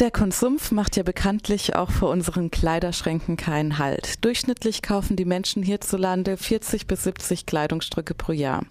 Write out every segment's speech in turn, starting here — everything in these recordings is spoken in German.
Der Konsum macht ja bekanntlich auch vor unseren Kleiderschränken keinen Halt. Durchschnittlich kaufen die Menschen hierzulande 40 bis 70 Kleidungsstücke pro Jahr.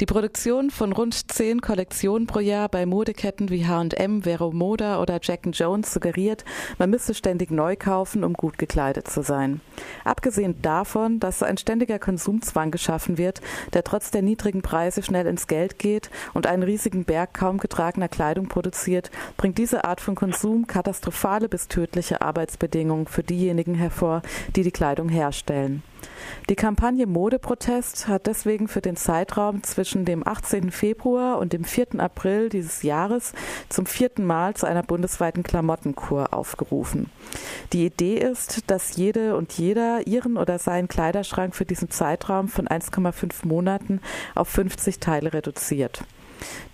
Die Produktion von rund 10 Kollektionen pro Jahr bei Modeketten wie H&M, Vero Moda oder Jack Jones suggeriert, man müsse ständig neu kaufen, um gut gekleidet zu sein. Abgesehen davon, dass ein ständiger Konsumzwang geschaffen wird, der trotz der niedrigen Preise schnell ins Geld geht und einen riesigen Berg kaum getragener Kleidung produziert, bringt diese Art von Konsum katastrophale bis tödliche Arbeitsbedingungen für diejenigen hervor, die die Kleidung herstellen. Die Kampagne Modeprotest hat deswegen für den Zeitraum zwischen dem 18. Februar und dem 4. April dieses Jahres zum vierten Mal zu einer bundesweiten Klamottenkur aufgerufen. Die Idee ist, dass jede und jeder ihren oder seinen Kleiderschrank für diesen Zeitraum von 1,5 Monaten auf 50 Teile reduziert.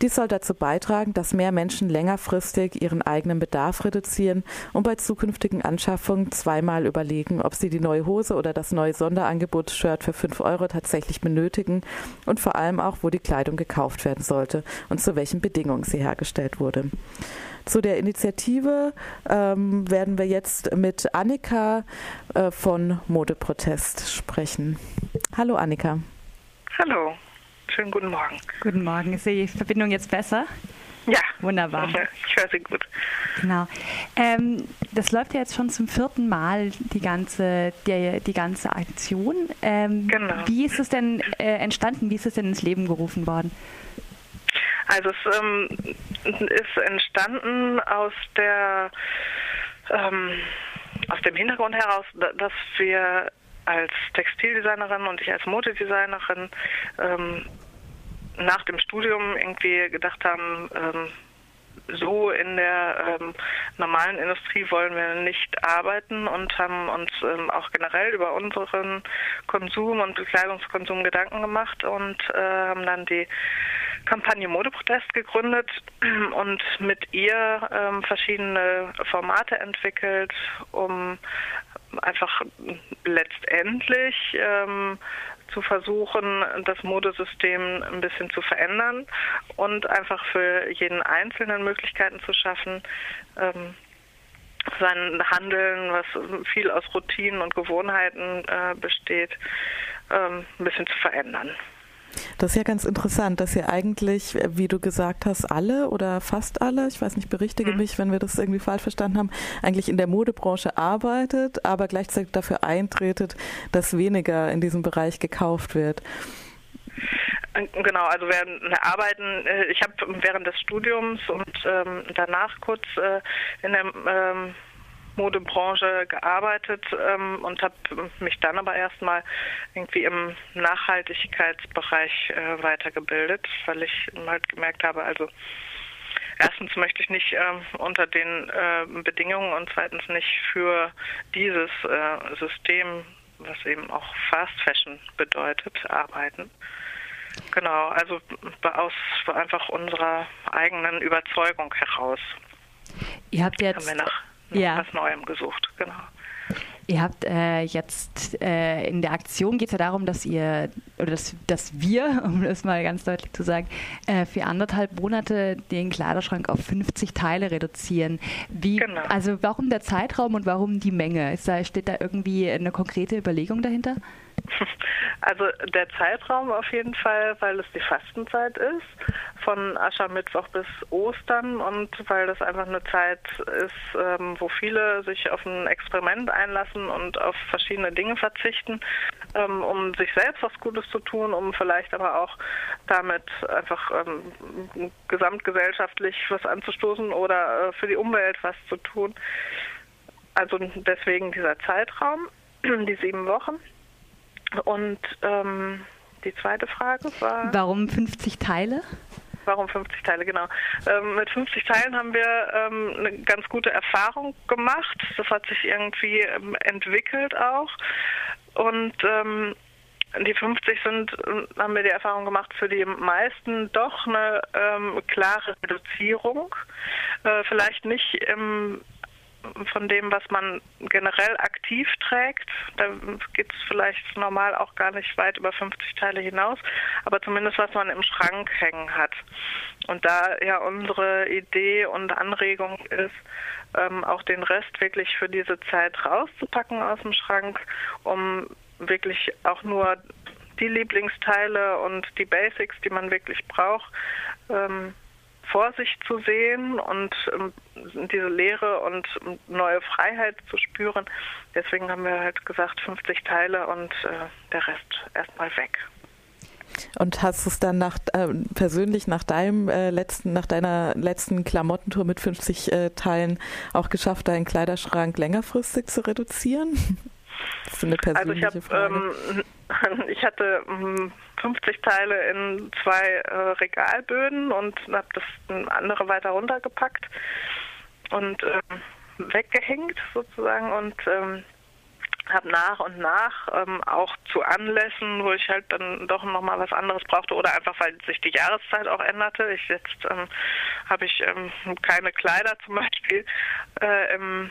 Dies soll dazu beitragen, dass mehr Menschen längerfristig ihren eigenen Bedarf reduzieren und bei zukünftigen Anschaffungen zweimal überlegen, ob sie die neue Hose oder das neue Sonderangebot Shirt für 5 Euro tatsächlich benötigen und vor allem auch, wo die Kleidung gekauft werden sollte und zu welchen Bedingungen sie hergestellt wurde. Zu der Initiative ähm, werden wir jetzt mit Annika äh, von Modeprotest sprechen. Hallo Annika. Hallo. Schönen guten Morgen. Guten Morgen. Ist die Verbindung jetzt besser? Ja. Wunderbar. Ich höre Sie gut. Genau. Ähm, das läuft ja jetzt schon zum vierten Mal, die ganze, die, die ganze Aktion. Ähm, genau. Wie ist es denn äh, entstanden? Wie ist es denn ins Leben gerufen worden? Also es ähm, ist entstanden aus der ähm, aus dem Hintergrund heraus, dass wir als Textildesignerin und ich als Modedesignerin ähm, nach dem Studium irgendwie gedacht haben, ähm, so in der ähm, normalen Industrie wollen wir nicht arbeiten und haben uns ähm, auch generell über unseren Konsum und Bekleidungskonsum Gedanken gemacht und äh, haben dann die Kampagne Modeprotest gegründet und mit ihr ähm, verschiedene Formate entwickelt, um einfach letztendlich ähm, zu versuchen, das Modesystem ein bisschen zu verändern und einfach für jeden Einzelnen Möglichkeiten zu schaffen, ähm, sein Handeln, was viel aus Routinen und Gewohnheiten äh, besteht, ähm, ein bisschen zu verändern. Das ist ja ganz interessant, dass ihr eigentlich, wie du gesagt hast, alle oder fast alle, ich weiß nicht, berichtige mhm. mich, wenn wir das irgendwie falsch verstanden haben, eigentlich in der Modebranche arbeitet, aber gleichzeitig dafür eintretet, dass weniger in diesem Bereich gekauft wird. Genau, also wir arbeiten, äh, ich habe während des Studiums und ähm, danach kurz äh, in der ähm, Modebranche gearbeitet ähm, und habe mich dann aber erstmal irgendwie im Nachhaltigkeitsbereich äh, weitergebildet, weil ich halt gemerkt habe, also erstens möchte ich nicht äh, unter den äh, Bedingungen und zweitens nicht für dieses äh, System, was eben auch Fast Fashion bedeutet, arbeiten. Genau, also aus einfach unserer eigenen Überzeugung heraus. Ihr habt jetzt ja. was Neuem gesucht, genau. Ihr habt äh, jetzt äh, in der Aktion geht es ja darum, dass ihr oder dass, dass wir, um das mal ganz deutlich zu sagen, äh, für anderthalb Monate den Kleiderschrank auf 50 Teile reduzieren. Wie, genau. Also warum der Zeitraum und warum die Menge? Ist da, steht da irgendwie eine konkrete Überlegung dahinter? Also der Zeitraum auf jeden Fall, weil es die Fastenzeit ist, von Aschermittwoch bis Ostern und weil das einfach eine Zeit ist, ähm, wo viele sich auf ein Experiment einlassen und auf verschiedene Dinge verzichten, ähm, um sich selbst was Gutes zu tun, um vielleicht aber auch damit einfach ähm, gesamtgesellschaftlich was anzustoßen oder äh, für die Umwelt was zu tun. Also deswegen dieser Zeitraum, die sieben Wochen. Und ähm, die zweite Frage war. Warum 50 Teile? Warum 50 Teile, genau. Ähm, mit 50 Teilen haben wir ähm, eine ganz gute Erfahrung gemacht. Das hat sich irgendwie ähm, entwickelt auch. Und ähm, die 50 sind, haben wir die Erfahrung gemacht, für die meisten doch eine ähm, klare Reduzierung. Äh, vielleicht nicht im von dem, was man generell aktiv trägt. Da geht es vielleicht normal auch gar nicht weit über 50 Teile hinaus, aber zumindest was man im Schrank hängen hat. Und da ja unsere Idee und Anregung ist, ähm, auch den Rest wirklich für diese Zeit rauszupacken aus dem Schrank, um wirklich auch nur die Lieblingsteile und die Basics, die man wirklich braucht, ähm, vor sich zu sehen und ähm, diese Leere und neue Freiheit zu spüren. Deswegen haben wir halt gesagt 50 Teile und äh, der Rest erstmal weg. Und hast du es dann nach, äh, persönlich nach deinem äh, letzten, nach deiner letzten Klamottentour mit 50 äh, Teilen auch geschafft, deinen Kleiderschrank längerfristig zu reduzieren? Das ist eine persönliche also ich hab, Frage. Ähm, ich hatte 50 hm, Teile in zwei äh, Regalböden und habe das andere weiter runtergepackt und ähm, weggehängt sozusagen und ähm, habe nach und nach ähm, auch zu Anlässen, wo ich halt dann doch nochmal was anderes brauchte oder einfach weil sich die Jahreszeit auch änderte. Ich jetzt ähm, habe ich ähm, keine Kleider zum Beispiel äh, im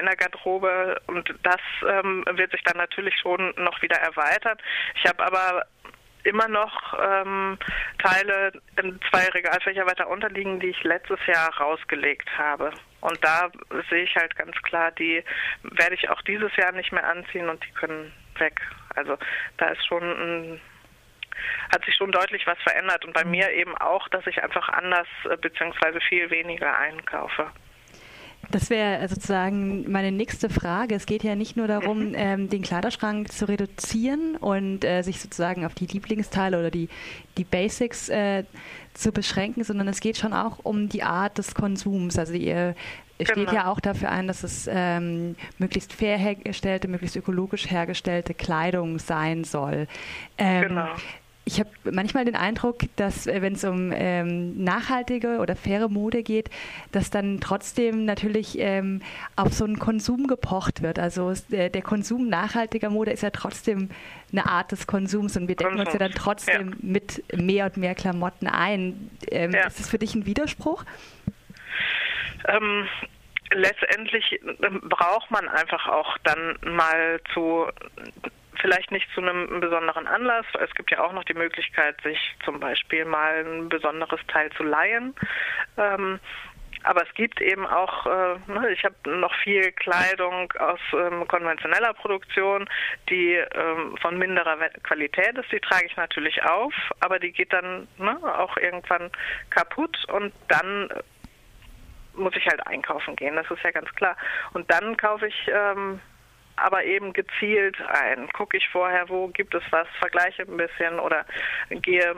in der Garderobe und das ähm, wird sich dann natürlich schon noch wieder erweitern. Ich habe aber immer noch ähm, Teile in zwei Regalfächer weiter unterliegen, die ich letztes Jahr rausgelegt habe. Und da sehe ich halt ganz klar, die werde ich auch dieses Jahr nicht mehr anziehen und die können weg. Also da ist schon ein hat sich schon deutlich was verändert und bei mir eben auch, dass ich einfach anders äh, bzw. viel weniger einkaufe. Das wäre sozusagen meine nächste Frage. Es geht ja nicht nur darum, ähm, den Kleiderschrank zu reduzieren und äh, sich sozusagen auf die Lieblingsteile oder die, die Basics äh, zu beschränken, sondern es geht schon auch um die Art des Konsums. Also ihr steht genau. ja auch dafür ein, dass es ähm, möglichst fair hergestellte, möglichst ökologisch hergestellte Kleidung sein soll. Ähm, genau ich habe manchmal den Eindruck, dass äh, wenn es um ähm, nachhaltige oder faire Mode geht, dass dann trotzdem natürlich ähm, auf so einen Konsum gepocht wird. Also der, der, Konsum nachhaltiger Mode ist ja trotzdem eine Art des Konsums und wir decken uns ja dann trotzdem ja. mit mehr und mehr Klamotten ein. Ähm, ja. Ist das für dich ein Widerspruch? Ähm, letztendlich ähm, braucht man einfach auch dann mal zu vielleicht nicht zu einem besonderen Anlass. Es gibt ja auch noch die Möglichkeit, sich zum Beispiel mal ein besonderes Teil zu leihen. Ähm, aber es gibt eben auch, äh, ne, ich habe noch viel Kleidung aus ähm, konventioneller Produktion, die ähm, von minderer Qualität ist, die trage ich natürlich auf, aber die geht dann ne, auch irgendwann kaputt und dann muss ich halt einkaufen gehen, das ist ja ganz klar. Und dann kaufe ich ähm, aber eben gezielt ein. Gucke ich vorher, wo gibt es was, vergleiche ein bisschen oder gehe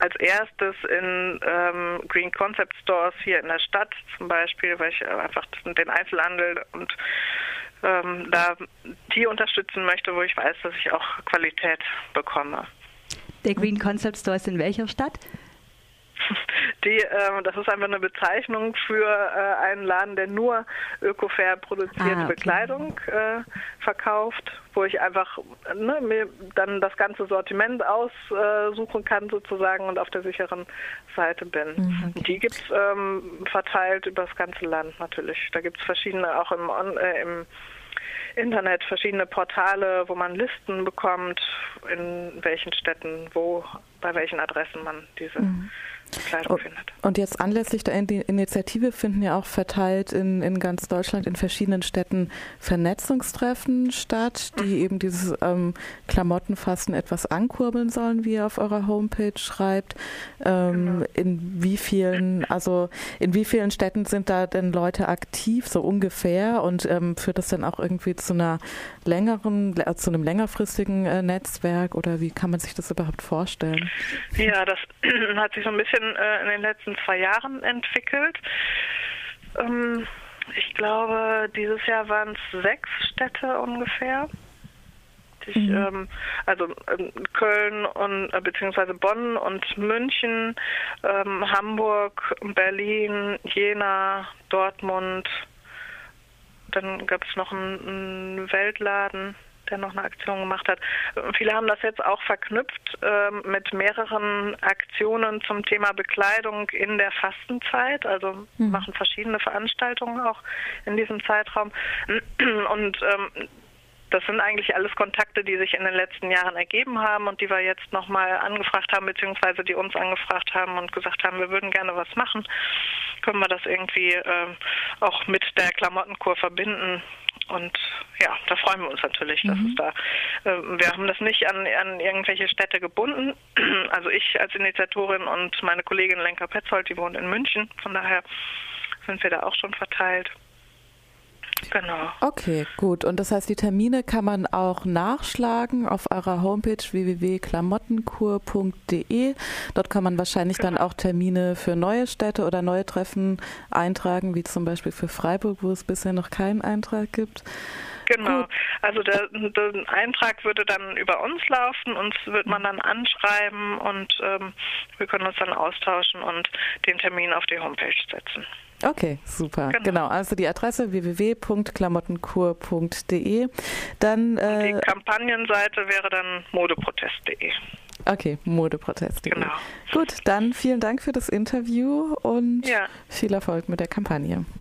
als erstes in ähm, Green Concept Stores hier in der Stadt zum Beispiel, weil ich einfach den Einzelhandel und ähm, da die unterstützen möchte, wo ich weiß, dass ich auch Qualität bekomme. Der Green Concept Store ist in welcher Stadt? Die, äh, das ist einfach eine Bezeichnung für äh, einen Laden, der nur ökofair produzierte ah, okay. Bekleidung äh, verkauft, wo ich einfach ne, mir dann das ganze Sortiment aussuchen kann sozusagen und auf der sicheren Seite bin. Mhm, okay. Die gibt es ähm, verteilt über das ganze Land natürlich. Da gibt es verschiedene, auch im, äh, im Internet verschiedene Portale, wo man Listen bekommt, in welchen Städten, wo, bei welchen Adressen man diese mhm. Kleidung findet. Und jetzt anlässlich der Initiative finden ja auch verteilt in, in ganz Deutschland in verschiedenen Städten Vernetzungstreffen statt, die mhm. eben dieses ähm, Klamottenfassen etwas ankurbeln sollen, wie ihr auf eurer Homepage schreibt. Ähm, genau. In wie vielen, also in wie vielen Städten sind da denn Leute aktiv, so ungefähr? Und ähm, führt das dann auch irgendwie zu einer längeren, äh, zu einem längerfristigen äh, Netzwerk oder wie kann man sich das überhaupt vorstellen? Ja, das hat sich so ein bisschen äh, in den letzten zwei Jahren entwickelt. Ähm, ich glaube, dieses Jahr waren es sechs Städte ungefähr. Ich, mhm. ähm, also ähm, Köln und äh, beziehungsweise Bonn und München, ähm, Hamburg, Berlin, Jena, Dortmund. Dann gab es noch einen, einen Weltladen der noch eine Aktion gemacht hat. Viele haben das jetzt auch verknüpft äh, mit mehreren Aktionen zum Thema Bekleidung in der Fastenzeit, also mhm. machen verschiedene Veranstaltungen auch in diesem Zeitraum. Und ähm, das sind eigentlich alles Kontakte, die sich in den letzten Jahren ergeben haben und die wir jetzt nochmal angefragt haben, beziehungsweise die uns angefragt haben und gesagt haben, wir würden gerne was machen. Können wir das irgendwie äh, auch mit der Klamottenkur verbinden? Und ja, da freuen wir uns natürlich, dass mhm. es da, äh, wir haben das nicht an, an irgendwelche Städte gebunden. Also ich als Initiatorin und meine Kollegin Lenka Petzold, die wohnt in München, von daher sind wir da auch schon verteilt. Genau. Okay, gut. Und das heißt, die Termine kann man auch nachschlagen auf eurer Homepage www.klamottenkur.de. Dort kann man wahrscheinlich genau. dann auch Termine für neue Städte oder neue Treffen eintragen, wie zum Beispiel für Freiburg, wo es bisher noch keinen Eintrag gibt. Genau. Gut. Also der, der, Eintrag würde dann über uns laufen, uns wird man dann anschreiben und ähm, wir können uns dann austauschen und den Termin auf die Homepage setzen. Okay, super. Genau. genau. Also die Adresse www.klamottenkur.de. Dann äh, die Kampagnenseite wäre dann modeprotest.de. Okay, modeprotest.de. Genau. Gut, dann vielen Dank für das Interview und ja. viel Erfolg mit der Kampagne.